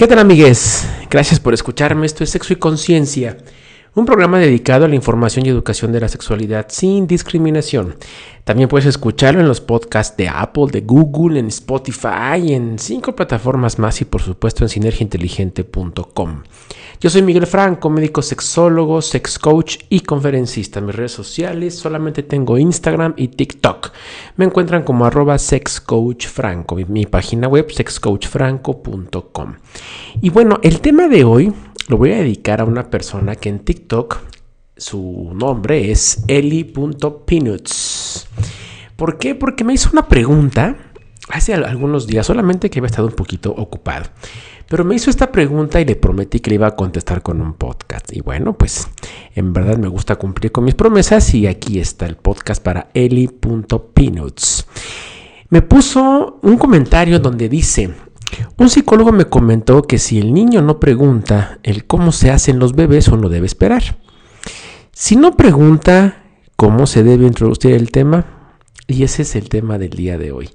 ¿Qué tal amigues? Gracias por escucharme. Esto es Sexo y Conciencia, un programa dedicado a la información y educación de la sexualidad sin discriminación. También puedes escucharlo en los podcasts de Apple, de Google, en Spotify, en cinco plataformas más y por supuesto en sinergiainteligente.com. Yo soy Miguel Franco, médico sexólogo, sex coach y conferencista. En mis redes sociales solamente tengo Instagram y TikTok. Me encuentran como arroba sexcoachfranco, mi página web sexcoachfranco.com. Y bueno, el tema de hoy lo voy a dedicar a una persona que en TikTok su nombre es eli.peanuts. ¿Por qué? Porque me hizo una pregunta hace algunos días, solamente que había estado un poquito ocupado. Pero me hizo esta pregunta y le prometí que le iba a contestar con un podcast. Y bueno, pues en verdad me gusta cumplir con mis promesas y aquí está el podcast para eli.peanuts. Me puso un comentario donde dice, un psicólogo me comentó que si el niño no pregunta el cómo se hacen los bebés, uno debe esperar. Si no pregunta cómo se debe introducir el tema, y ese es el tema del día de hoy.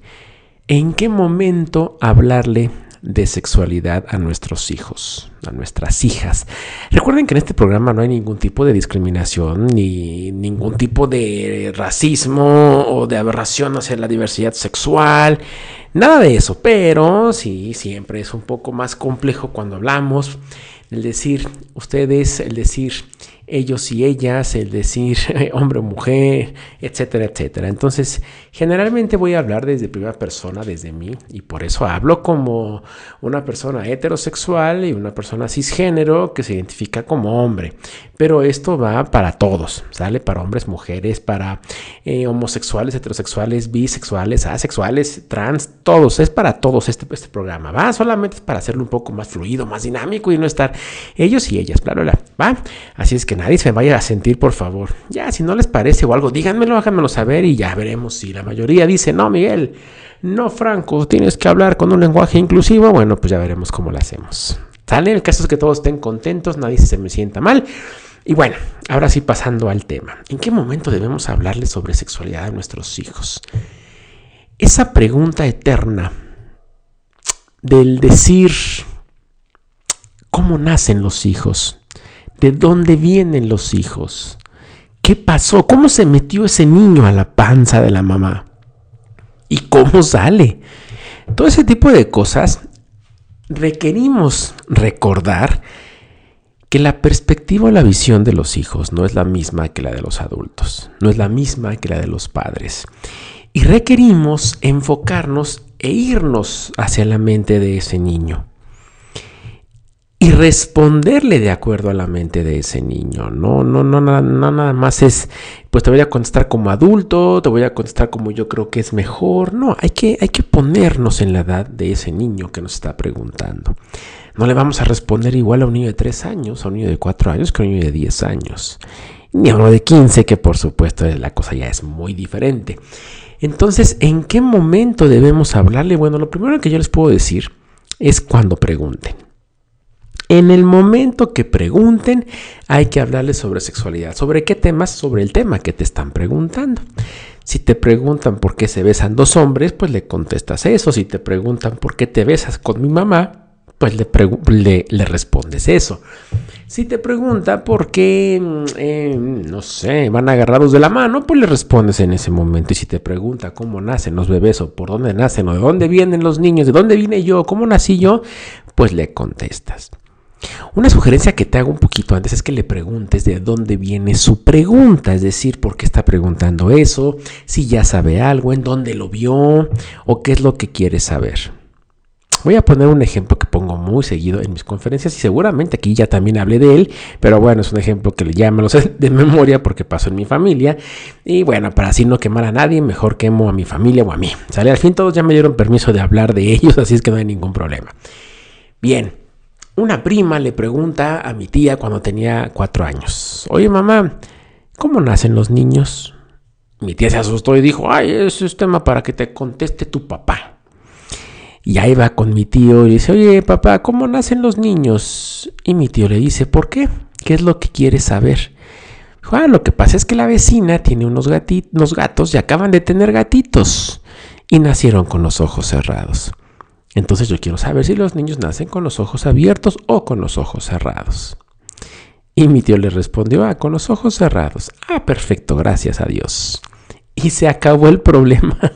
¿En qué momento hablarle de sexualidad a nuestros hijos, a nuestras hijas. Recuerden que en este programa no hay ningún tipo de discriminación ni ningún tipo de racismo o de aberración hacia la diversidad sexual, nada de eso, pero sí, siempre es un poco más complejo cuando hablamos, el decir ustedes, el decir ellos y ellas, el decir hombre o mujer, etcétera, etcétera. Entonces, generalmente voy a hablar desde primera persona, desde mí, y por eso hablo como una persona heterosexual y una persona cisgénero que se identifica como hombre. Pero esto va para todos, ¿sale? Para hombres, mujeres, para eh, homosexuales, heterosexuales, bisexuales, asexuales, trans, todos. Es para todos este, este programa, ¿va? Solamente es para hacerlo un poco más fluido, más dinámico y no estar ellos y ellas, bla, bla, bla, ¿va? Así es que nadie se vaya a sentir, por favor. Ya, si no les parece o algo, díganmelo, háganmelo saber y ya veremos si la mayoría dice, no, Miguel, no, Franco, tienes que hablar con un lenguaje inclusivo. Bueno, pues ya veremos cómo lo hacemos. ¿Sale? El caso es que todos estén contentos, nadie se me sienta mal. Y bueno, ahora sí pasando al tema. ¿En qué momento debemos hablarles sobre sexualidad a nuestros hijos? Esa pregunta eterna del decir, ¿cómo nacen los hijos? ¿De dónde vienen los hijos? ¿Qué pasó? ¿Cómo se metió ese niño a la panza de la mamá? ¿Y cómo sale? Todo ese tipo de cosas requerimos recordar que la perspectiva o la visión de los hijos no es la misma que la de los adultos, no es la misma que la de los padres. Y requerimos enfocarnos e irnos hacia la mente de ese niño y responderle de acuerdo a la mente de ese niño. No, no, no, no, nada más es, pues te voy a contestar como adulto, te voy a contestar como yo creo que es mejor. No, hay que, hay que ponernos en la edad de ese niño que nos está preguntando. No le vamos a responder igual a un niño de 3 años, a un niño de 4 años, que a un niño de 10 años. Ni a uno de 15, que por supuesto la cosa ya es muy diferente. Entonces, ¿en qué momento debemos hablarle? Bueno, lo primero que yo les puedo decir es cuando pregunten. En el momento que pregunten, hay que hablarles sobre sexualidad. ¿Sobre qué temas? Sobre el tema que te están preguntando. Si te preguntan por qué se besan dos hombres, pues le contestas eso. Si te preguntan por qué te besas con mi mamá, pues le, le, respondes eso. Si te pregunta por qué, mm, eh, no sé, van agarrados de la mano, pues le respondes en ese momento. Y si te pregunta cómo nacen los bebés o por dónde nacen o de dónde vienen los niños, de dónde vine yo, cómo nací yo, pues le contestas. Una sugerencia que te hago un poquito antes es que le preguntes de dónde viene su pregunta, es decir, por qué está preguntando eso, si ya sabe algo, en dónde lo vio o qué es lo que quiere saber. Voy a poner un ejemplo que pongo muy seguido en mis conferencias y seguramente aquí ya también hablé de él, pero bueno, es un ejemplo que ya me lo sé de memoria porque pasó en mi familia. Y bueno, para así no quemar a nadie, mejor quemo a mi familia o a mí. Sale, al fin todos ya me dieron permiso de hablar de ellos, así es que no hay ningún problema. Bien, una prima le pregunta a mi tía cuando tenía cuatro años, oye mamá, ¿cómo nacen los niños? Mi tía se asustó y dijo, ay, ese es tema para que te conteste tu papá. Y ahí va con mi tío y dice, oye papá, ¿cómo nacen los niños? Y mi tío le dice, ¿por qué? ¿Qué es lo que quieres saber? Ah, lo que pasa es que la vecina tiene unos, unos gatos y acaban de tener gatitos y nacieron con los ojos cerrados. Entonces yo quiero saber si los niños nacen con los ojos abiertos o con los ojos cerrados. Y mi tío le respondió, ah, con los ojos cerrados. Ah, perfecto, gracias a Dios. Y se acabó el problema.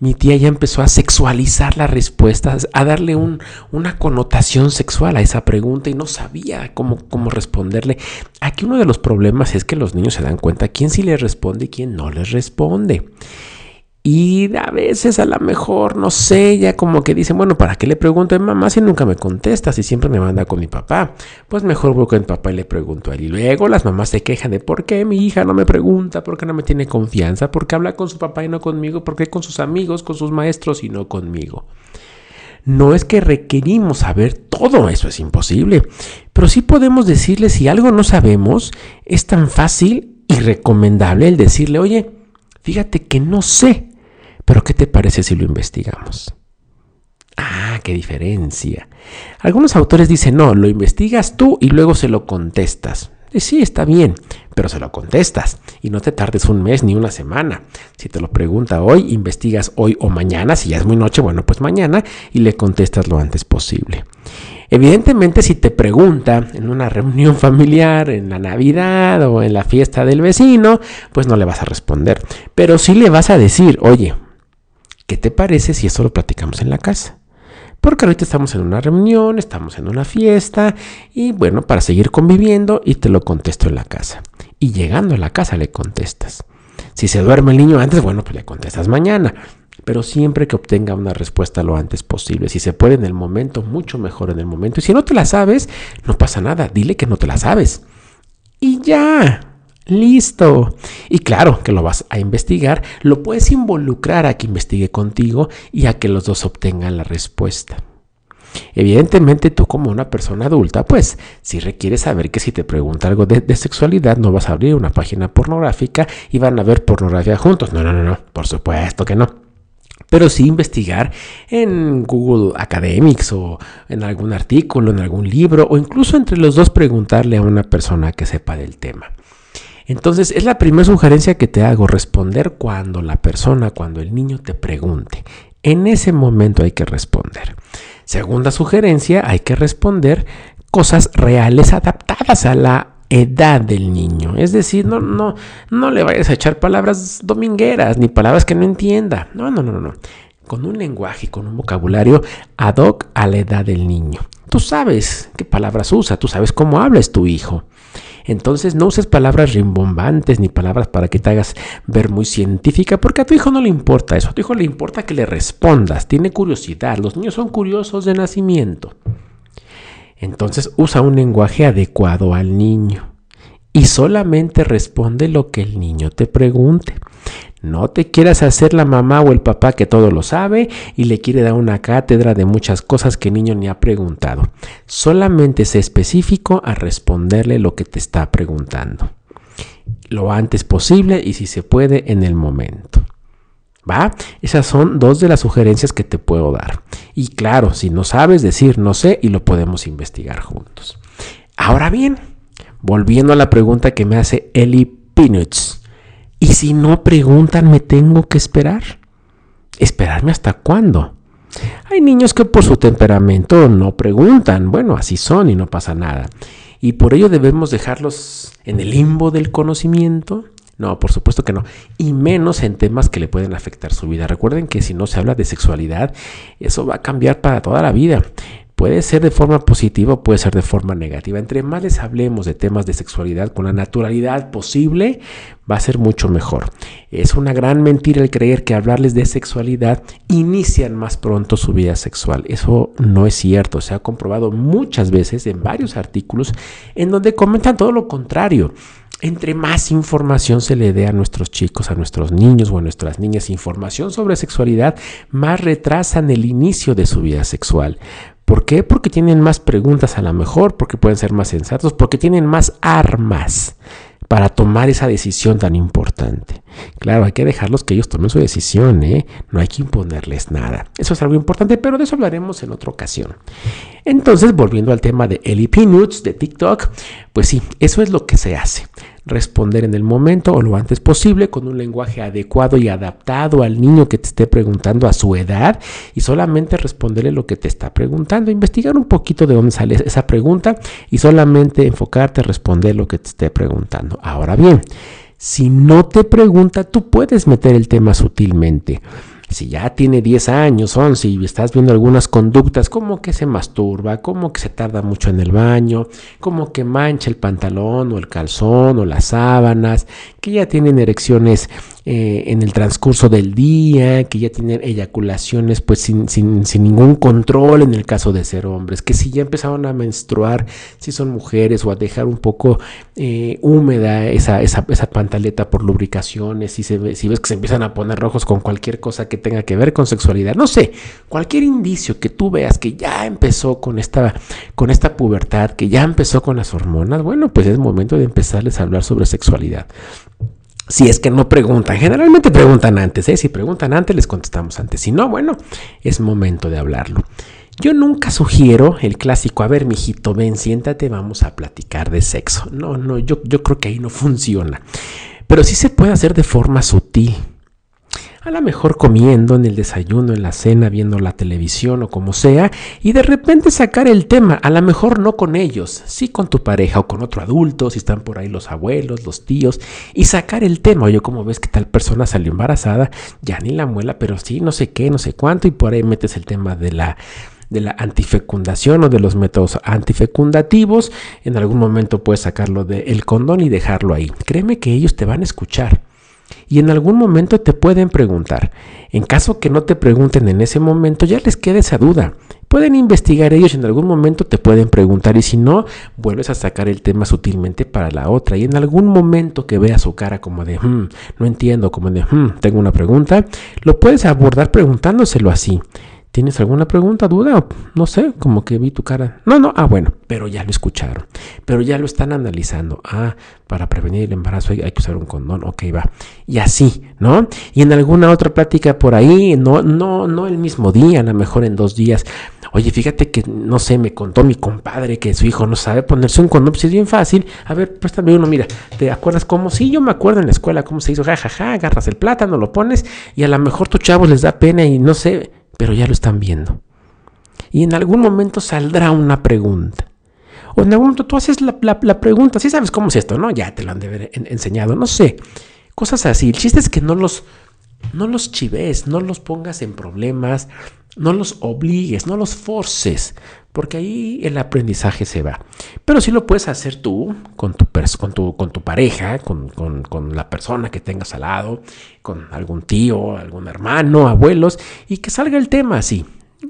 mi tía ya empezó a sexualizar las respuestas, a darle una connotación sexual a esa pregunta y no sabía cómo, cómo responderle. Aquí uno de los problemas es que los niños se dan cuenta quién sí les responde y quién no les responde. Y a veces a lo mejor, no sé, ya como que dicen, bueno, ¿para qué le pregunto a mi mamá si nunca me contesta, si siempre me manda con mi papá? Pues mejor voy con mi papá y le pregunto a él. Y luego las mamás se quejan de por qué mi hija no me pregunta, por qué no me tiene confianza, por qué habla con su papá y no conmigo, por qué con sus amigos, con sus maestros y no conmigo. No es que requerimos saber todo, eso es imposible, pero sí podemos decirle si algo no sabemos, es tan fácil y recomendable el decirle, oye, fíjate que no sé pero ¿qué te parece si lo investigamos? Ah, qué diferencia. Algunos autores dicen, no, lo investigas tú y luego se lo contestas. Sí, está bien, pero se lo contestas y no te tardes un mes ni una semana. Si te lo pregunta hoy, investigas hoy o mañana. Si ya es muy noche, bueno, pues mañana y le contestas lo antes posible. Evidentemente, si te pregunta en una reunión familiar, en la Navidad o en la fiesta del vecino, pues no le vas a responder. Pero sí le vas a decir, oye, ¿Qué te parece si esto lo platicamos en la casa? Porque ahorita estamos en una reunión, estamos en una fiesta y bueno, para seguir conviviendo y te lo contesto en la casa. Y llegando a la casa le contestas. Si se duerme el niño antes, bueno, pues le contestas mañana. Pero siempre que obtenga una respuesta lo antes posible. Si se puede en el momento, mucho mejor en el momento. Y si no te la sabes, no pasa nada. Dile que no te la sabes. Y ya. Listo. Y claro que lo vas a investigar, lo puedes involucrar a que investigue contigo y a que los dos obtengan la respuesta. Evidentemente tú como una persona adulta, pues si requieres saber que si te pregunta algo de, sexualidad no vas a abrir una página pornográfica y van a ver pornografía juntos. No, no, no, no, por supuesto que no. Pero sí investigar en Google Academics o en algún artículo, en algún libro o incluso entre los dos preguntarle a una persona que sepa del tema. Entonces, es la primera sugerencia que te hago, responder cuando la persona, cuando el niño te pregunte. En ese momento hay que responder. Segunda sugerencia, hay que responder cosas reales adaptadas a la edad del niño. Es decir, no, no, no le vayas a echar palabras domingueras ni palabras que no entienda. No, no, no, no. Con un lenguaje con un vocabulario ad hoc a la edad del niño. Tú sabes qué palabras usa, tú sabes cómo habla tu hijo. Entonces no uses palabras rimbombantes ni palabras para que te hagas ver muy científica, porque a tu hijo no le importa eso. A tu hijo le importa que le respondas. Tiene curiosidad. Los niños son curiosos de nacimiento. Entonces usa un lenguaje adecuado al niño y solamente responde lo que el niño te pregunte. No te quieras hacer la mamá o el papá que todo lo sabe y le quiere dar una cátedra de muchas cosas que el niño ni ha preguntado. Solamente sé específico a responderle lo que te está preguntando. Lo antes posible y si se puede en el momento. ¿Va? Esas son dos de las sugerencias que te puedo dar. Y claro, si no sabes decir no sé y lo podemos investigar juntos. Ahora bien, volviendo a la pregunta que me hace Eli Peanuts. Y si no preguntan, me tengo que esperar. ¿Esperarme hasta cuándo? Hay niños que por su temperamento no preguntan. Bueno, así son y no pasa nada. Y por ello debemos dejarlos en el limbo del conocimiento. No, por supuesto que no. Y menos en temas que le pueden afectar su vida. Recuerden que si no se habla de sexualidad, eso va a cambiar para toda la vida. Puede ser de forma positiva o puede ser de forma negativa. Entre más les hablemos de temas de sexualidad con la naturalidad posible, va a ser mucho mejor. Es una gran mentira el creer que hablarles de sexualidad inician más pronto su vida sexual. Eso no es cierto. Se ha comprobado muchas veces en varios artículos en donde comentan todo lo contrario. Entre más información se le dé a nuestros chicos, a nuestros niños o a nuestras niñas información sobre sexualidad, más retrasan el inicio de su vida sexual. ¿Por qué? Porque tienen más preguntas a lo mejor, porque pueden ser más sensatos, porque tienen más armas para tomar esa decisión tan importante. Claro, hay que dejarlos que ellos tomen su decisión, ¿eh? no hay que imponerles nada. Eso es algo importante, pero de eso hablaremos en otra ocasión. Entonces, volviendo al tema de Ellie Peanuts de TikTok, pues sí, eso es lo que se hace responder en el momento o lo antes posible con un lenguaje adecuado y adaptado al niño que te esté preguntando a su edad y solamente responderle lo que te está preguntando, investigar un poquito de dónde sale esa pregunta y solamente enfocarte a responder lo que te esté preguntando. Ahora bien, si no te pregunta, tú puedes meter el tema sutilmente si ya tiene 10 años, 11 y estás viendo algunas conductas como que se masturba, como que se tarda mucho en el baño, como que mancha el pantalón o el calzón o las sábanas, que ya tienen erecciones eh, en el transcurso del día, que ya tienen eyaculaciones pues sin, ningún control en el caso de ser hombres, que si ya empezaron a menstruar, si son mujeres o a dejar un poco eh, húmeda esa, esa, pantaleta por lubricaciones, si, se, si ves que se empiezan a poner rojos con cualquier cosa que tenga que ver con sexualidad, no sé, cualquier indicio que tú veas que ya empezó con esta, con esta pubertad, que ya empezó con las hormonas, bueno, pues es momento de empezarles a hablar sobre sexualidad. Si es que no preguntan, generalmente preguntan antes, ¿eh? si preguntan antes les contestamos antes, si no, bueno, es momento de hablarlo. Yo nunca sugiero el clásico, a ver, mijito, ven, siéntate, vamos a platicar de sexo. No, no, yo, yo creo que ahí no funciona. Pero sí se puede hacer de forma sutil a lo mejor comiendo en el desayuno, en la cena, viendo la televisión o como sea, y de repente sacar el tema, a lo mejor no con ellos, sí con tu pareja o con otro adulto, si están por ahí los abuelos, los tíos, y sacar el tema, oye, como ves que tal persona salió embarazada, ya ni la muela, pero sí, no sé qué, no sé cuánto, y por ahí metes el tema de la de la antifecundación o de los métodos antifecundativos. En algún momento puedes sacarlo del condón y dejarlo ahí. Créeme que ellos te van a escuchar y en algún momento te pueden preguntar. En caso que no te pregunten en ese momento, ya les quede esa duda. Pueden investigar ellos, en algún momento te pueden preguntar y si no, vuelves a sacar el tema sutilmente para la otra. Y en algún momento que vea su cara como de, hmm, no entiendo, como de, hmm, tengo una pregunta, lo puedes abordar preguntándoselo así. ¿Tienes alguna pregunta, duda? No sé, como que vi tu cara. No, no, ah, bueno, pero ya lo escucharon, pero ya lo están analizando. Ah, para prevenir el embarazo hay, que usar un condón, ok, va. Y así, ¿no? Y en alguna otra plática por ahí, no, no, no el mismo día, a lo mejor en dos días. Oye, fíjate que, no sé, me contó mi compadre que su hijo no sabe ponerse un condón, pues es bien fácil. A ver, préstame uno, mira, ¿te acuerdas cómo? Sí, yo me acuerdo en la escuela cómo se hizo, jajaja, ja, ja, agarras el plátano, lo pones y a lo mejor tu chavo les da pena y no sé pero ya lo están viendo. Y en algún momento saldrá una pregunta. O en algún momento tú haces la, pregunta, si sabes cómo es esto, ¿no? Ya te lo han de haber enseñado, no sé. Cosas así. El chiste es que no los, no los chives, no los pongas en problemas, no los obligues, no los forces, porque ahí el aprendizaje se va. Pero sí lo puedes hacer tú, con tu, con tu, con tu pareja, con, con, la persona que tengas al lado, con algún tío, algún hermano, abuelos, y que salga el tema así,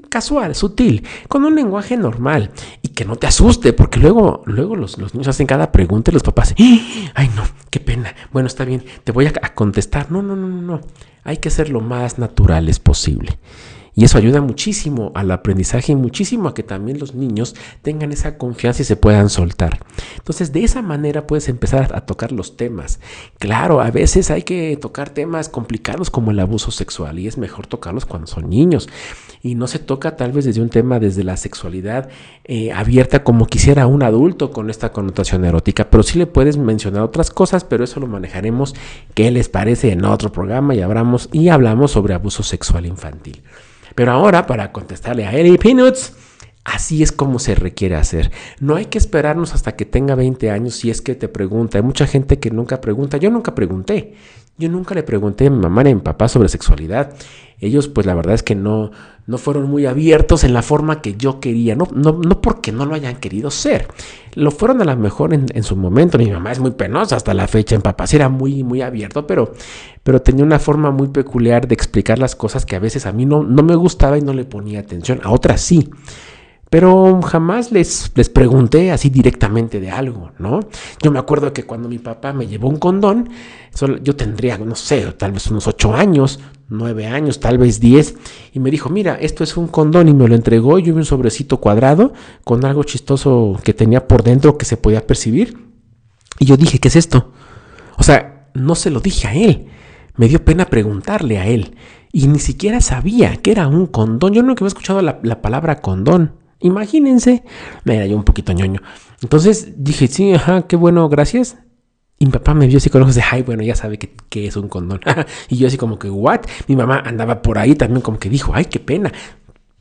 casual, sutil, con un lenguaje normal y que no te asuste, porque luego, luego los, niños hacen cada pregunta y los papás, ay no, qué pena, bueno, está bien, te voy a, a contestar. No, no, no, no, no, hay que ser lo más naturales posible. Y eso ayuda muchísimo al aprendizaje y muchísimo a que también los niños tengan esa confianza y se puedan soltar. Entonces, de esa manera puedes empezar a tocar los temas. Claro, a veces hay que tocar temas complicados como el abuso sexual y es mejor tocarlos cuando son niños. Y no se toca tal vez desde un tema desde la sexualidad eh, abierta como quisiera un adulto con esta connotación erótica, pero sí le puedes mencionar otras cosas, pero eso lo manejaremos, ¿qué les parece? En otro programa y y hablamos sobre abuso sexual infantil. Pero ahora, para contestarle a Ellie Peanuts, Así es como se requiere hacer. No hay que esperarnos hasta que tenga 20 años si es que te pregunta. Hay mucha gente que nunca pregunta. Yo nunca pregunté. Yo nunca le pregunté a mi mamá ni a mi papá sobre sexualidad. Ellos, pues la verdad es que no, no fueron muy abiertos en la forma que yo quería. No, no, no porque no lo hayan querido ser. Lo fueron a lo mejor en, su momento. Mi mamá es muy penosa hasta la fecha. En papá sí era muy, muy abierto, pero, pero tenía una forma muy peculiar de explicar las cosas que a veces a mí no, no me gustaba y no le ponía atención. A otras sí pero jamás les, les pregunté así directamente de algo, ¿no? Yo me acuerdo que cuando mi papá me llevó un condón, yo tendría, no sé, tal vez unos ocho años, nueve años, tal vez diez, y me dijo, mira, esto es un condón y me lo entregó, yo vi un sobrecito cuadrado con algo chistoso que tenía por dentro que se podía percibir, y yo dije, ¿qué es esto? O sea, no se lo dije a él. Me dio pena preguntarle a él. Y ni siquiera sabía que era un condón. Yo nunca había escuchado la, palabra condón. Imagínense. Me era yo un poquito ñoño. Entonces dije, sí, ajá, qué bueno, gracias. Y mi papá me vio así con ojos de, ay, bueno, ya sabe que, que es un condón. y yo así como que, ¿what? Mi mamá andaba por ahí también como que dijo, ay, qué pena.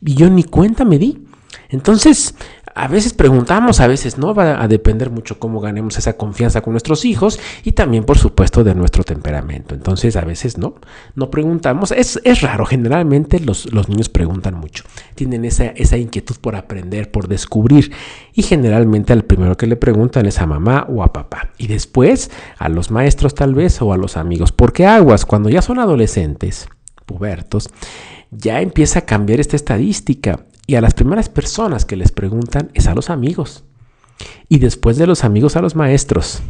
Y yo ni cuenta me di. Entonces, a veces preguntamos, a veces no, va a depender mucho cómo ganemos esa confianza con nuestros hijos y también, por supuesto, de nuestro temperamento. Entonces, a veces no, no preguntamos. Es, raro, generalmente los, niños preguntan mucho, tienen esa, esa inquietud por aprender, por descubrir y generalmente al primero que le preguntan es a mamá o a papá y después a los maestros tal vez o a los amigos, porque aguas, cuando ya son adolescentes, pubertos, ya empieza a cambiar esta estadística y a las primeras personas que les preguntan es a los amigos. Y después de los amigos a los maestros.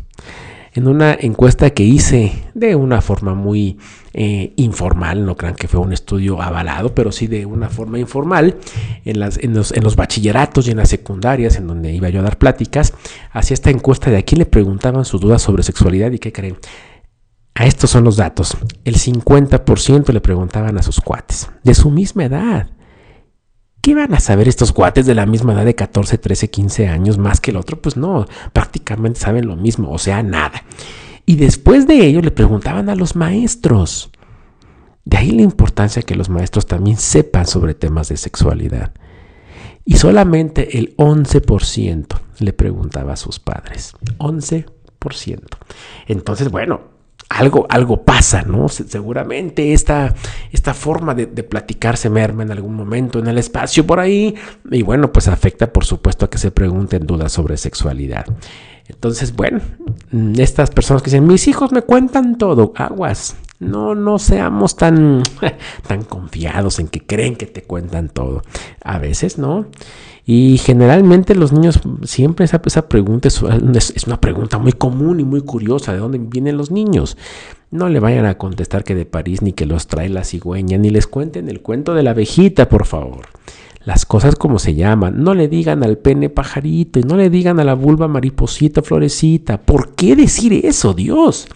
En una encuesta que hice de una forma muy eh, informal, no crean que fue un estudio avalado, pero sí de una forma informal, en, las, en, los, en los bachilleratos y en las secundarias, en donde iba yo a dar pláticas, hacía esta encuesta de a quién le preguntaban sus dudas sobre sexualidad y qué creen. A estos son los datos. El 50% le preguntaban a sus cuates, de su misma edad. ¿Qué van a saber estos cuates de la misma edad de 14, 13, 15 años más que el otro? Pues no, prácticamente saben lo mismo, o sea, nada. Y después de ello le preguntaban a los maestros. De ahí la importancia que los maestros también sepan sobre temas de sexualidad. Y solamente el 11% le preguntaba a sus padres. 11%. Entonces, bueno, algo, algo pasa, ¿no? Seguramente esta, esta forma de, platicar se merma en algún momento en el espacio por ahí y bueno, pues afecta por supuesto a que se pregunten dudas sobre sexualidad. Entonces, bueno, estas personas que dicen, mis hijos me cuentan todo, aguas, no, no seamos tan, tan confiados en que creen que te cuentan todo. A veces, ¿no? Y generalmente los niños siempre esa, esa pregunta es, es, una pregunta muy común y muy curiosa. ¿De dónde vienen los niños? No le vayan a contestar que de París ni que los trae la cigüeña, ni les cuenten el cuento de la abejita, por favor. Las cosas como se llaman. No le digan al pene pajarito y no le digan a la vulva mariposita florecita. ¿Por qué decir eso, Dios?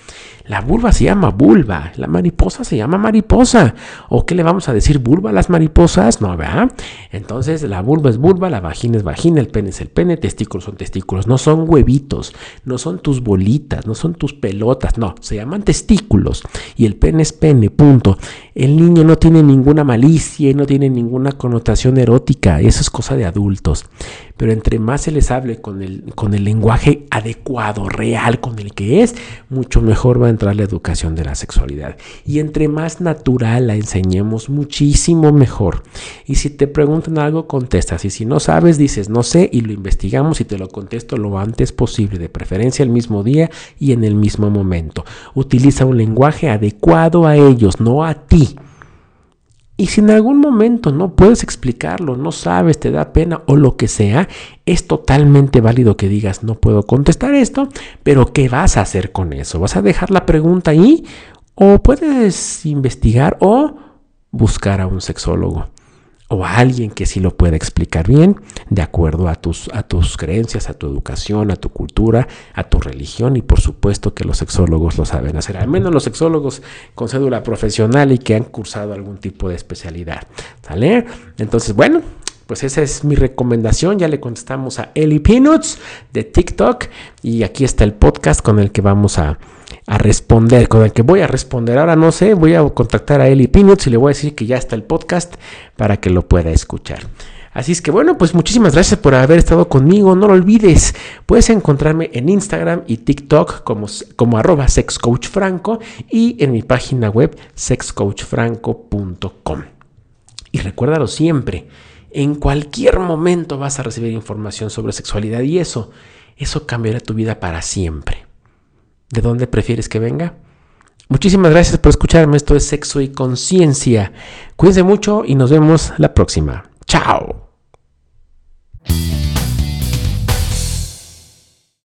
La vulva se llama vulva, la mariposa se llama mariposa. ¿O qué le vamos a decir vulva a las mariposas? No, ¿verdad? Entonces la vulva es vulva, la vagina es vagina, el pene es el pene, testículos son testículos. No son huevitos, no son tus bolitas, no son tus pelotas, no, se llaman testículos. Y el pene es pene, punto. El niño no tiene ninguna malicia y no tiene ninguna connotación erótica, eso es cosa de adultos pero entre más se les hable con el, con el lenguaje adecuado, real, con el que es, mucho mejor va a entrar la educación de la sexualidad. Y entre más natural la enseñemos, muchísimo mejor. Y si te preguntan algo, contestas. Y si no sabes, dices no sé y lo investigamos y te lo contesto lo antes posible, de preferencia el mismo día y en el mismo momento. Utiliza un lenguaje adecuado a ellos, no a ti. Y si en algún momento no puedes explicarlo, no sabes, te da pena o lo que sea, es totalmente válido que digas, no puedo contestar esto, pero ¿qué vas a hacer con eso? ¿Vas a dejar la pregunta ahí? ¿O puedes investigar o buscar a un sexólogo? O a alguien que sí lo pueda explicar bien, de acuerdo a tus, a tus creencias, a tu educación, a tu cultura, a tu religión y por supuesto que los sexólogos lo saben hacer, al menos los sexólogos con cédula profesional y que han cursado algún tipo de especialidad. ¿Sale? Entonces, bueno, pues esa es mi recomendación. Ya le contestamos a Eli Peanuts de TikTok y aquí está el podcast con el que vamos a, a responder, con el que voy a responder. Ahora no sé, voy a contactar a Eli Peanuts y le voy a decir que ya está el podcast para que lo pueda escuchar. Así es que bueno, pues muchísimas gracias por haber estado conmigo. No lo olvides, puedes encontrarme en Instagram y TikTok como, como arroba sexcoachfranco y en mi página web sexcoachfranco.com. Y recuérdalo siempre en cualquier momento vas a recibir información sobre sexualidad y eso, eso cambiará tu vida para siempre. ¿De dónde prefieres que venga? Muchísimas gracias por escucharme. Esto es Sexo y Conciencia. Cuídense mucho y nos vemos la próxima. Chao.